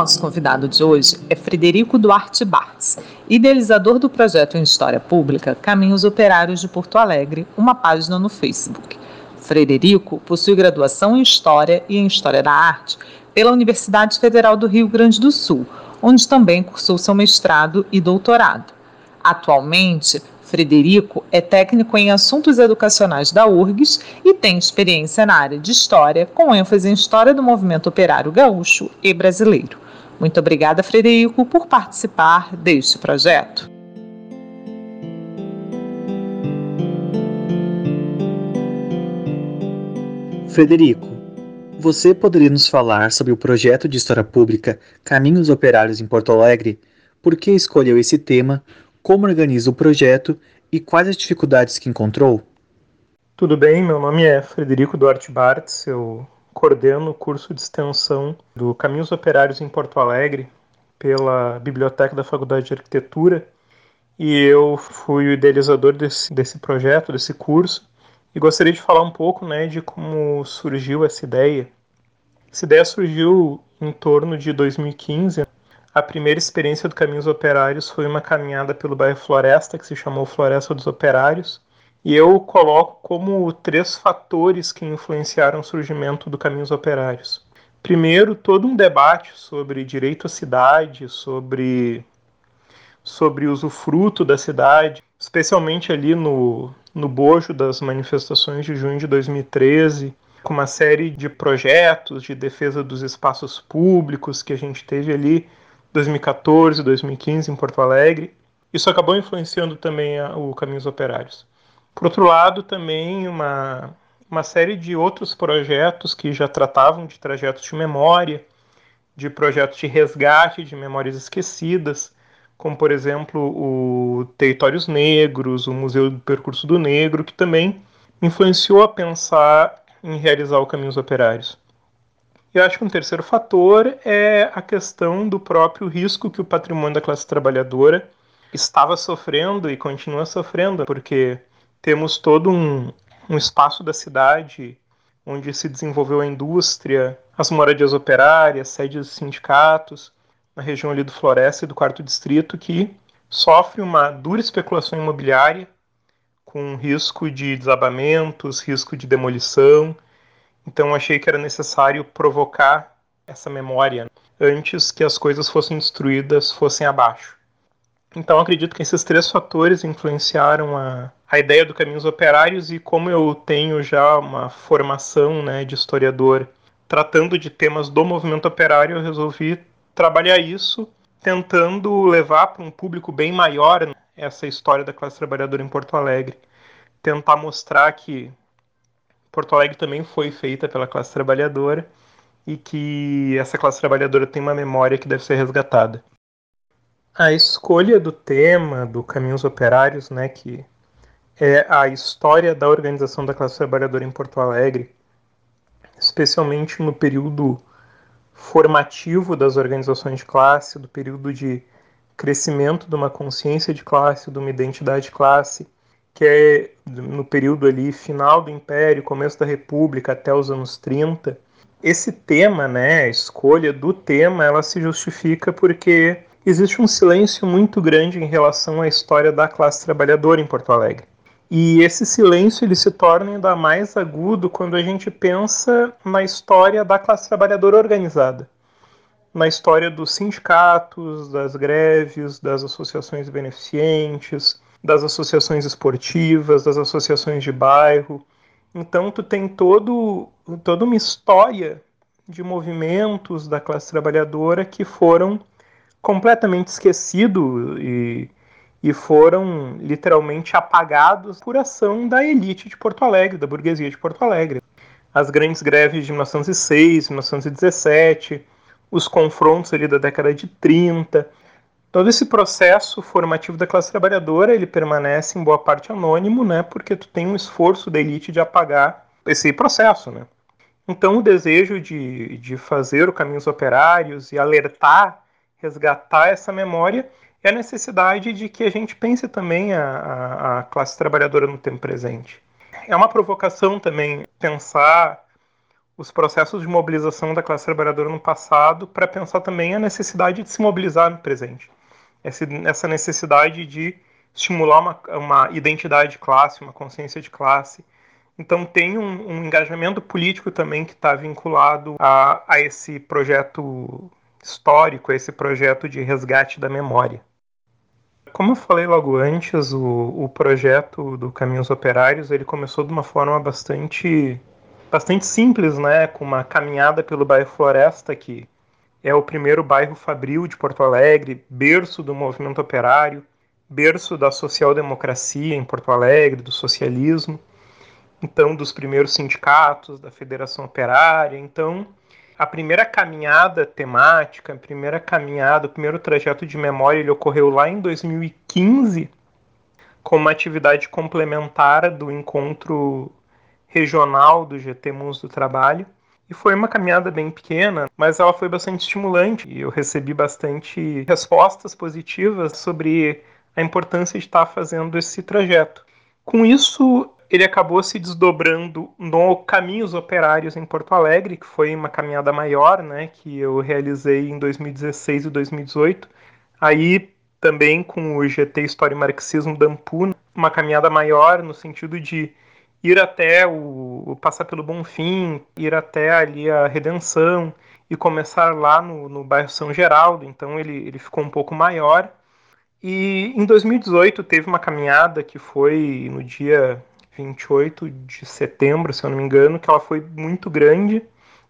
Nosso convidado de hoje é Frederico Duarte Bartz, idealizador do projeto em História Pública Caminhos Operários de Porto Alegre, uma página no Facebook. Frederico possui graduação em História e em História da Arte pela Universidade Federal do Rio Grande do Sul, onde também cursou seu mestrado e doutorado. Atualmente, Frederico é técnico em assuntos educacionais da URGS e tem experiência na área de história, com ênfase em história do movimento operário gaúcho e brasileiro. Muito obrigada, Frederico, por participar deste projeto. Frederico, você poderia nos falar sobre o projeto de história pública Caminhos Operários em Porto Alegre? Por que escolheu esse tema? como organiza o projeto e quais as dificuldades que encontrou? Tudo bem, meu nome é Frederico Duarte Bartz, eu coordeno o curso de extensão do Caminhos Operários em Porto Alegre pela Biblioteca da Faculdade de Arquitetura. E eu fui o idealizador desse, desse projeto, desse curso. E gostaria de falar um pouco né, de como surgiu essa ideia. Essa ideia surgiu em torno de 2015, a primeira experiência do Caminhos Operários foi uma caminhada pelo bairro Floresta, que se chamou Floresta dos Operários, e eu coloco como três fatores que influenciaram o surgimento do Caminhos Operários. Primeiro, todo um debate sobre direito à cidade, sobre, sobre usufruto da cidade, especialmente ali no, no bojo das manifestações de junho de 2013, com uma série de projetos de defesa dos espaços públicos que a gente teve ali 2014, 2015 em Porto Alegre. Isso acabou influenciando também a, o Caminhos Operários. Por outro lado, também uma, uma série de outros projetos que já tratavam de trajetos de memória, de projetos de resgate de memórias esquecidas, como por exemplo o Territórios Negros, o Museu do Percurso do Negro, que também influenciou a pensar em realizar o Caminhos Operários. Eu acho que um terceiro fator é a questão do próprio risco que o patrimônio da classe trabalhadora estava sofrendo e continua sofrendo, porque temos todo um, um espaço da cidade onde se desenvolveu a indústria, as moradias operárias, sedes dos sindicatos, na região ali do Floresta e do Quarto Distrito, que sofre uma dura especulação imobiliária, com risco de desabamentos, risco de demolição, então achei que era necessário provocar essa memória antes que as coisas fossem destruídas, fossem abaixo. Então acredito que esses três fatores influenciaram a, a ideia do Caminhos Operários e como eu tenho já uma formação né, de historiador tratando de temas do movimento operário, eu resolvi trabalhar isso, tentando levar para um público bem maior essa história da classe trabalhadora em Porto Alegre. Tentar mostrar que Porto Alegre também foi feita pela classe trabalhadora e que essa classe trabalhadora tem uma memória que deve ser resgatada. A escolha do tema do Caminhos Operários, né, que é a história da organização da classe trabalhadora em Porto Alegre, especialmente no período formativo das organizações de classe, do período de crescimento de uma consciência de classe, de uma identidade de classe, que é no período ali final do Império, começo da República até os anos 30. Esse tema, né, a escolha do tema, ela se justifica porque existe um silêncio muito grande em relação à história da classe trabalhadora em Porto Alegre. E esse silêncio ele se torna ainda mais agudo quando a gente pensa na história da classe trabalhadora organizada. na história dos sindicatos, das greves, das associações beneficentes, das associações esportivas, das associações de bairro. Então tu tem todo, toda uma história de movimentos da classe trabalhadora que foram completamente esquecidos e, e foram literalmente apagados por ação da elite de Porto Alegre, da burguesia de Porto Alegre. As grandes greves de 1906, 1917, os confrontos ali da década de 30, todo esse processo formativo da classe trabalhadora, ele permanece em boa parte anônimo, né, porque tu tem um esforço da elite de apagar esse processo, né. Então, o desejo de, de fazer o Caminhos Operários e alertar, resgatar essa memória é a necessidade de que a gente pense também a, a, a classe trabalhadora no tempo presente. É uma provocação também pensar os processos de mobilização da classe trabalhadora no passado para pensar também a necessidade de se mobilizar no presente. Essa necessidade de estimular uma, uma identidade de classe, uma consciência de classe, então tem um, um engajamento político também que está vinculado a, a esse projeto histórico, esse projeto de resgate da memória. Como eu falei logo antes, o, o projeto do Caminhos Operários ele começou de uma forma bastante, bastante simples, né, com uma caminhada pelo bairro Floresta, que é o primeiro bairro fabril de Porto Alegre, berço do movimento operário, berço da social-democracia em Porto Alegre, do socialismo então dos primeiros sindicatos, da Federação Operária. Então, a primeira caminhada temática, a primeira caminhada, o primeiro trajeto de memória, ele ocorreu lá em 2015, como uma atividade complementar do encontro regional do GT Mundo do Trabalho. E foi uma caminhada bem pequena, mas ela foi bastante estimulante e eu recebi bastante respostas positivas sobre a importância de estar fazendo esse trajeto. Com isso, ele acabou se desdobrando no Caminhos Operários em Porto Alegre, que foi uma caminhada maior, né, que eu realizei em 2016 e 2018. Aí também com o GT História e Marxismo da Ampuna, uma caminhada maior no sentido de ir até o, o passar pelo Bonfim, ir até ali a Redenção e começar lá no, no bairro São Geraldo. Então ele, ele ficou um pouco maior. E em 2018 teve uma caminhada que foi no dia 28 de setembro, se eu não me engano, que ela foi muito grande.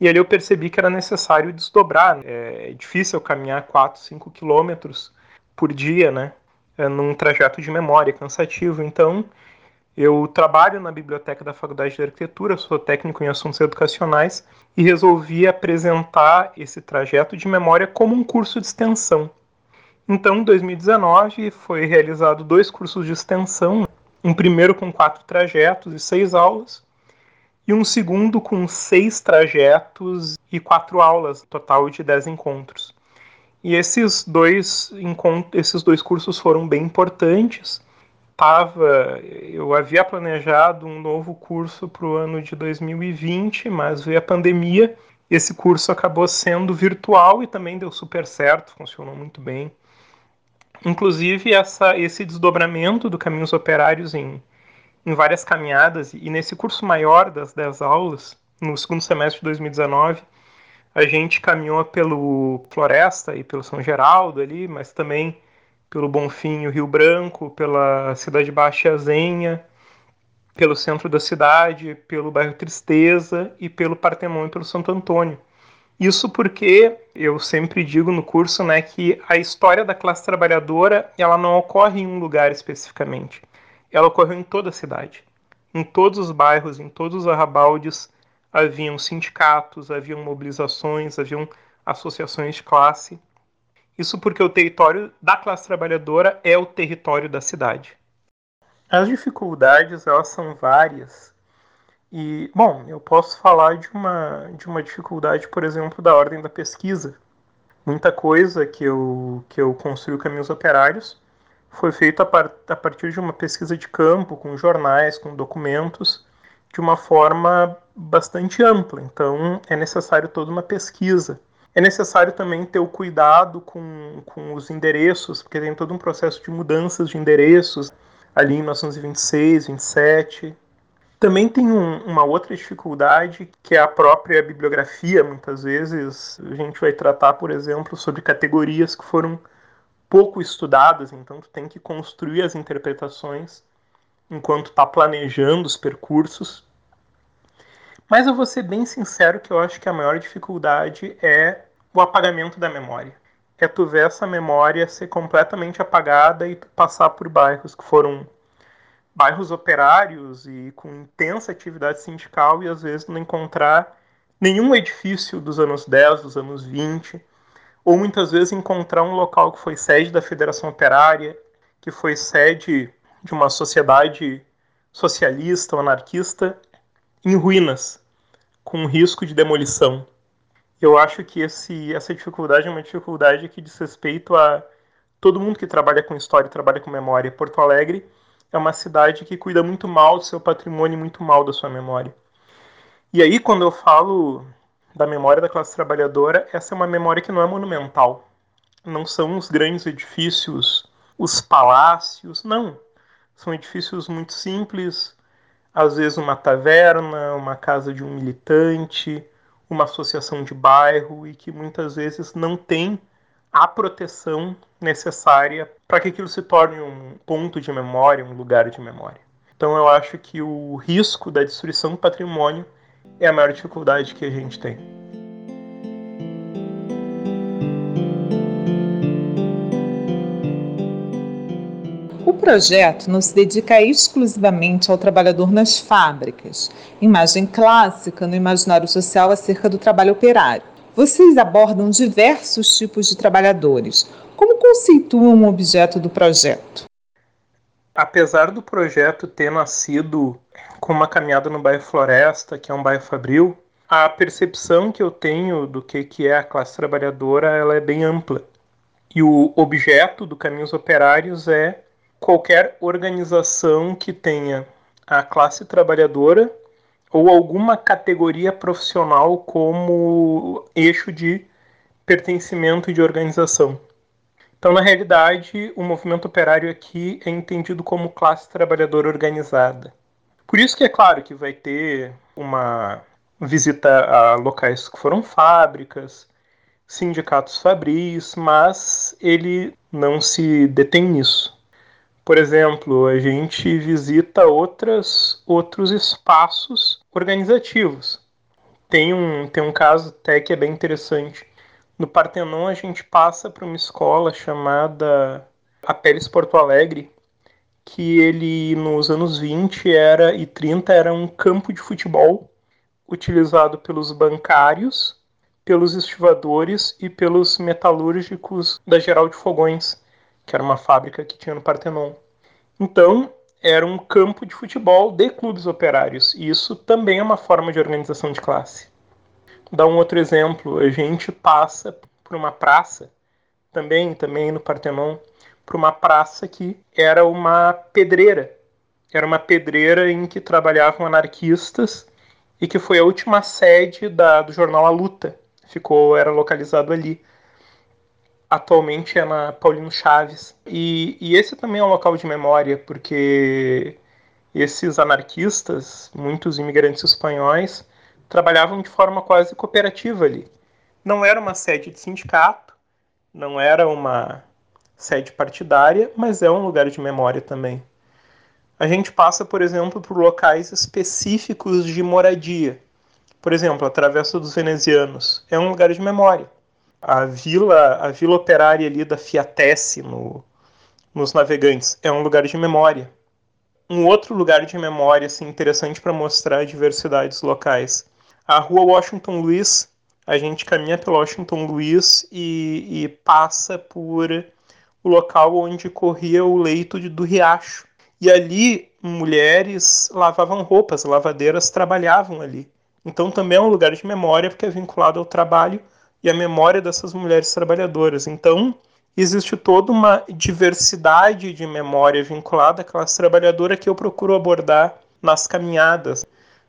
E ali eu percebi que era necessário desdobrar. É difícil caminhar 4, 5 quilômetros por dia, né? É, num trajeto de memória cansativo. Então, eu trabalho na biblioteca da Faculdade de Arquitetura, sou técnico em assuntos educacionais e resolvi apresentar esse trajeto de memória como um curso de extensão. Então, em 2019, foi realizado dois cursos de extensão um primeiro com quatro trajetos e seis aulas, e um segundo com seis trajetos e quatro aulas, total de dez encontros. E esses dois, esses dois cursos foram bem importantes. Tava, eu havia planejado um novo curso para o ano de 2020, mas veio a pandemia. Esse curso acabou sendo virtual e também deu super certo, funcionou muito bem. Inclusive, essa, esse desdobramento do Caminhos Operários em, em várias caminhadas, e nesse curso maior das 10 aulas, no segundo semestre de 2019, a gente caminhou pelo Floresta e pelo São Geraldo ali, mas também pelo Bonfim e Rio Branco, pela Cidade Baixa e Azenha, pelo centro da cidade, pelo bairro Tristeza e pelo Partemão e pelo Santo Antônio. Isso porque eu sempre digo no curso, né, que a história da classe trabalhadora, ela não ocorre em um lugar especificamente. Ela ocorreu em toda a cidade. Em todos os bairros, em todos os arrabaldes, haviam sindicatos, haviam mobilizações, haviam associações de classe. Isso porque o território da classe trabalhadora é o território da cidade. As dificuldades, elas são várias e, bom, eu posso falar de uma, de uma dificuldade, por exemplo, da ordem da pesquisa. Muita coisa que eu, que eu construí caminhos operários foi feita a, par, a partir de uma pesquisa de campo, com jornais, com documentos, de uma forma bastante ampla. Então, é necessário toda uma pesquisa. É necessário também ter o cuidado com, com os endereços, porque tem todo um processo de mudanças de endereços ali em 1926, 27, Também tem um, uma outra dificuldade que é a própria bibliografia. Muitas vezes a gente vai tratar, por exemplo, sobre categorias que foram pouco estudadas, então tu tem que construir as interpretações enquanto está planejando os percursos. Mas eu vou ser bem sincero que eu acho que a maior dificuldade é o apagamento da memória. É tu ver essa memória ser completamente apagada e passar por bairros que foram bairros operários e com intensa atividade sindical e às vezes não encontrar nenhum edifício dos anos 10, dos anos 20, ou muitas vezes encontrar um local que foi sede da Federação Operária, que foi sede de uma sociedade socialista ou anarquista em ruínas, com risco de demolição. Eu acho que esse, essa dificuldade é uma dificuldade que diz respeito a todo mundo que trabalha com história trabalha com memória. Porto Alegre é uma cidade que cuida muito mal do seu patrimônio muito mal da sua memória. E aí, quando eu falo da memória da classe trabalhadora, essa é uma memória que não é monumental. Não são os grandes edifícios, os palácios, não. São edifícios muito simples, às vezes uma taverna, uma casa de um militante, uma associação de bairro e que muitas vezes não tem a proteção necessária para que aquilo se torne um ponto de memória, um lugar de memória. Então eu acho que o risco da destruição do patrimônio é a maior dificuldade que a gente tem. O projeto não se dedica exclusivamente ao trabalhador nas fábricas, imagem clássica no imaginário social acerca do trabalho operário vocês abordam diversos tipos de trabalhadores. Como conceituam o objeto do projeto? Apesar do projeto ter nascido com uma caminhada no bairro Floresta, que é um bairro fabril, a percepção que eu tenho do que, que é a classe trabalhadora ela é bem ampla. E o objeto do Caminhos Operários é qualquer organização que tenha a classe trabalhadora ou alguma categoria profissional como eixo de pertencimento de organização. Então, na realidade, o movimento operário aqui é entendido como classe trabalhadora organizada. Por isso que é claro que vai ter uma visita a locais que foram fábricas, sindicatos fabris, mas ele não se detém nisso. Por exemplo, a gente visita outras, outros espaços organizativos. Tem um, tem um caso até que é bem interessante. No Partenon, a gente passa para uma escola chamada Apeles Porto Alegre, que ele, nos anos 20 era, e 30 era um campo de futebol utilizado pelos bancários, pelos estivadores e pelos metalúrgicos da Geral de Fogões que era uma fábrica que tinha no Partenon. Então, era um campo de futebol de clubes operários, e isso também é uma forma de organização de classe. Dar um outro exemplo, a gente passa por uma praça, também, também no Partenon, por uma praça que era uma pedreira. Era uma pedreira em que trabalhavam anarquistas e que foi a última sede da, do jornal A Luta. Ficou, era localizado ali atualmente é na Paulino Chaves. E, e esse também é um local de memória, porque esses anarquistas, muitos imigrantes espanhóis, trabalhavam de forma quase cooperativa ali. Não era uma sede de sindicato, não era uma sede partidária, mas é um lugar de memória também. A gente passa, por exemplo, por locais específicos de moradia. Por exemplo, a Travessa dos Venezianos é um lugar de memória a vila, a vila operária ali da Fiatesse no, nos navegantes é um lugar de memória. Um outro lugar de memória assim, interessante para mostrar a diversidade dos locais. A rua Washington Luiz, a gente caminha pelo Washington Luiz e, e passa por o local onde corria o leito de, do riacho. E ali mulheres lavavam roupas, lavadeiras trabalhavam ali. Então também é um lugar de memória porque é vinculado ao trabalho e a memória dessas mulheres trabalhadoras. Então, existe toda uma diversidade de memória vinculada à classe trabalhadora que eu procuro abordar nas caminhadas.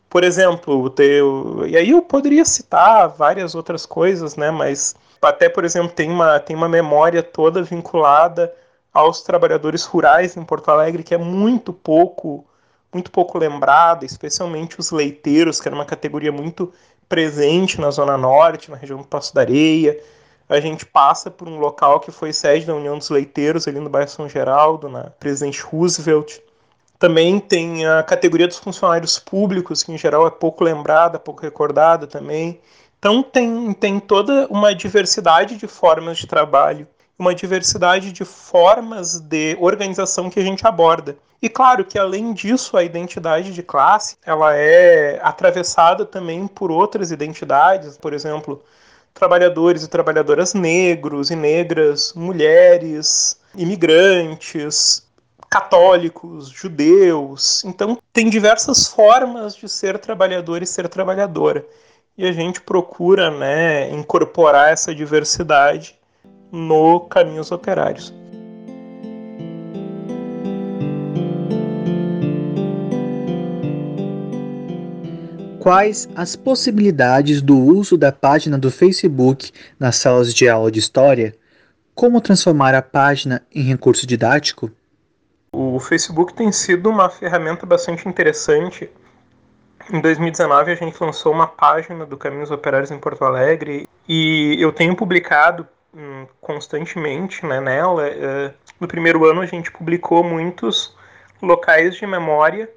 Por exemplo, eu, e aí eu poderia citar várias outras coisas, né, mas até, por exemplo, tem uma, tem uma memória toda vinculada aos trabalhadores rurais em Porto Alegre que é muito pouco muito pouco lembrada, especialmente os leiteiros, que era uma categoria muito presente na Zona Norte, na região do Passo da Areia. A gente passa por um local que foi sede da União dos Leiteiros, ali no bairro São Geraldo, na Presidente Roosevelt. Também tem a categoria dos funcionários públicos, que em geral é pouco lembrada, pouco recordada também. Então tem, tem toda uma diversidade de formas de trabalho, uma diversidade de formas de organização que a gente aborda. E claro que além disso, a identidade de classe, ela é atravessada também por outras identidades, por exemplo, trabalhadores e trabalhadoras negros e negras, mulheres, imigrantes, católicos, judeus. Então, tem diversas formas de ser trabalhador e ser trabalhadora. E a gente procura né, incorporar essa diversidade no Caminhos Operários. Quais as possibilidades do uso da página do Facebook nas salas de aula de história? Como transformar a página em recurso didático? O Facebook tem sido uma ferramenta bastante interessante. Em 2019 a gente lançou uma página do Caminhos Operários em Porto Alegre e eu tenho publicado hum, constantemente né, nela. É, no primeiro ano a gente publicou muitos locais de memória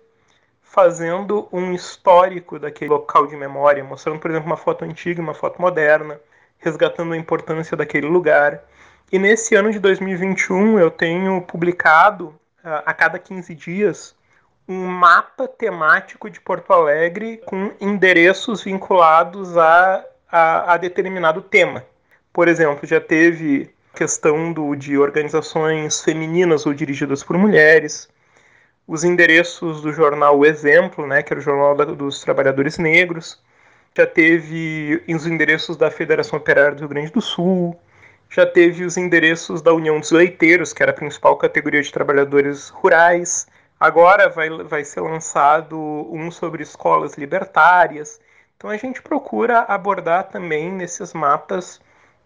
fazendo um histórico daquele local de memória, mostrando, por exemplo, uma foto antiga, uma foto moderna, resgatando a importância daquele lugar. E nesse ano de 2021 eu tenho publicado uh, a cada 15 dias um mapa temático de Porto Alegre com endereços vinculados a, a, a determinado tema. Por exemplo, já teve questão do, de organizações femininas ou dirigidas por mulheres, os endereços do jornal O Exemplo, né, que era o jornal da, dos trabalhadores negros, já teve os endereços da Federação Operária do Rio Grande do Sul, já teve os endereços da União dos Leiteiros, que era a principal categoria de trabalhadores rurais. Agora vai, vai ser lançado um sobre escolas libertárias. Então a gente procura abordar também nesses mapas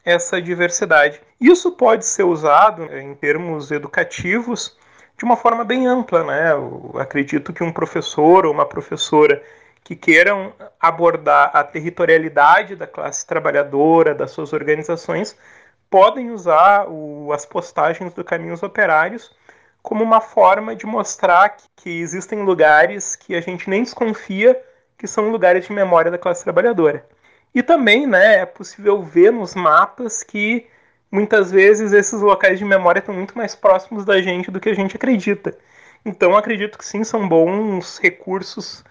essa diversidade. Isso pode ser usado em termos educativos de uma forma bem ampla, né? Eu acredito que um professor ou uma professora que queiram abordar a territorialidade da classe trabalhadora, das suas organizações, podem usar o, as postagens do Caminhos Operários como uma forma de mostrar que, que existem lugares que a gente nem desconfia que são lugares de memória da classe trabalhadora. E também né, é possível ver nos mapas que muitas vezes esses locais de memória estão muito mais próximos da gente do que a gente acredita. Então acredito que sim, são bons recursos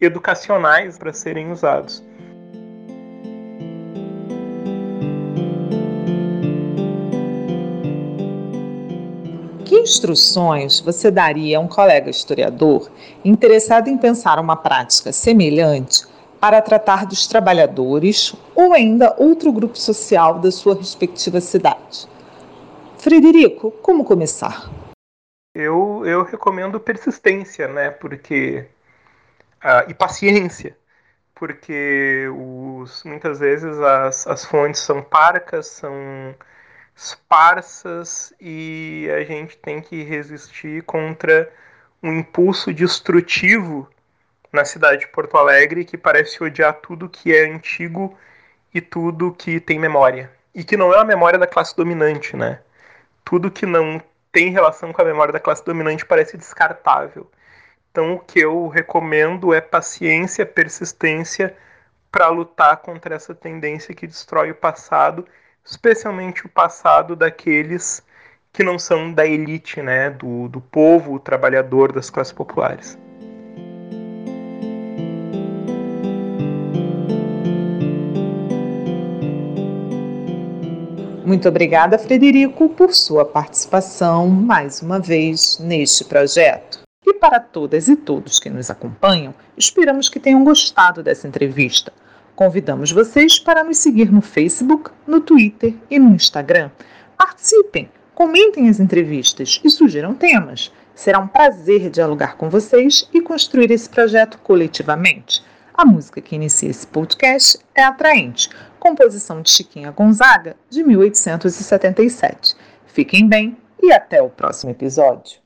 educacionais para serem usados. Que instruções você daria a um colega historiador interessado em pensar uma prática semelhante para tratar dos trabalhadores ou ainda outro grupo social da sua respectiva cidade. Frederico, como começar? Eu, eu recomendo persistência, né? Porque uh, e paciência, porque os, muitas vezes as, as fontes são parcas, são esparsas e a gente tem que resistir contra um impulso destrutivo na cidade de Porto Alegre que parece odiar tudo que é antigo e tudo que tem memória. E que não é a memória da classe dominante, né? Tudo que não tem relação com a memória da classe dominante parece descartável. Então, o que eu recomendo é paciência, persistência para lutar contra essa tendência que destrói o passado, especialmente o passado daqueles que não são da elite, né, do, do povo trabalhador das classes populares. Muito obrigada, Frederico, por sua participação mais uma vez neste projeto. E para todas e todos que nos acompanham, esperamos que tenham gostado dessa entrevista. Convidamos vocês para nos seguir no Facebook, no Twitter e no Instagram. Participem, comentem as entrevistas e sugiram temas. Será um prazer dialogar com vocês e construir esse projeto coletivamente. A música que inicia esse podcast é Atraente, composição de Chiquinha Gonzaga, de 1877. Fiquem bem e até o próximo episódio.